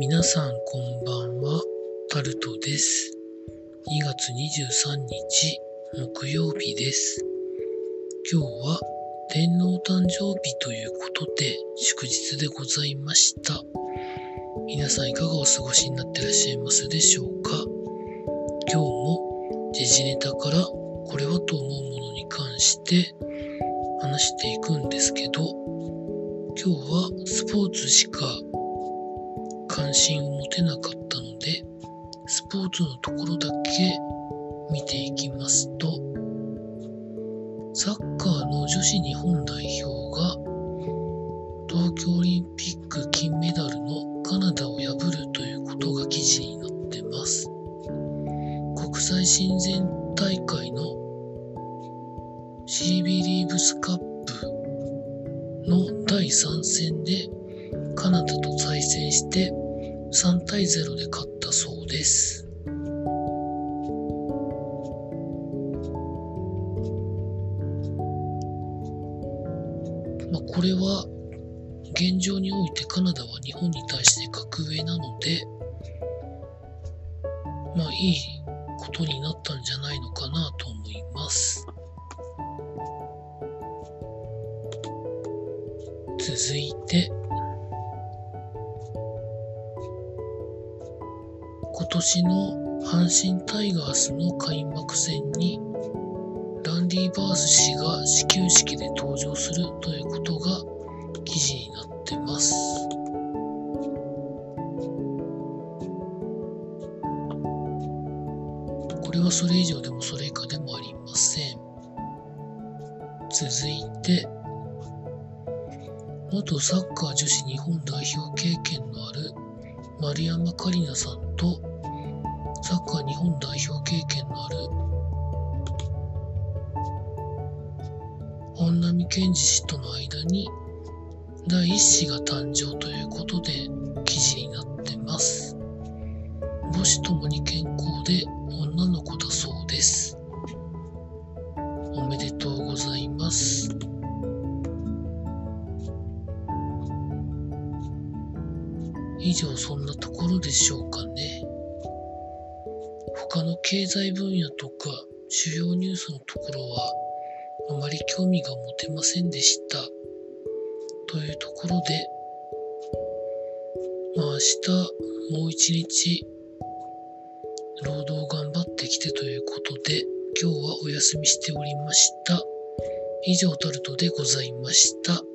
皆さんこんばんは、タルトです。2月23日木曜日です。今日は天皇誕生日ということで祝日でございました。皆さんいかがお過ごしになってらっしゃいますでしょうか今日も時事ネタからこれはと思うものに関して話していくんですけど、今日はスポーツしか関心を持てなかったので、スポーツのところだけ見ていきますと、サッカーの女子日本代表が東京オリンピック金メダルのカナダを破るということが記事になってます。国際親善大会の CB リーブスカップの第3戦でカナダと対戦して3対0で勝ったそうです。まあ、これは現状においてカナダは日本に対して格上なので、まあいいことになったんじゃないのかなと思います。続いて、今年の阪神タイガースの開幕戦にランディ・バース氏が始球式で登場するということが記事になってます。これはそれ以上でもそれ以下でもありません。続いて、元サッカー女子日本代表経験のある丸山桂里奈さんとサッカー日本代表経験のある本並健治氏との間に第一子が誕生ということで記事になってます。母子ともに健康で女の子だそうです。おめでとうございます。以上そんなところでしょうかね。他の経済分野とか主要ニュースのところはあまり興味が持てませんでした。というところで、まあ明日もう一日労働頑張ってきてということで今日はお休みしておりました。以上タルトでございました。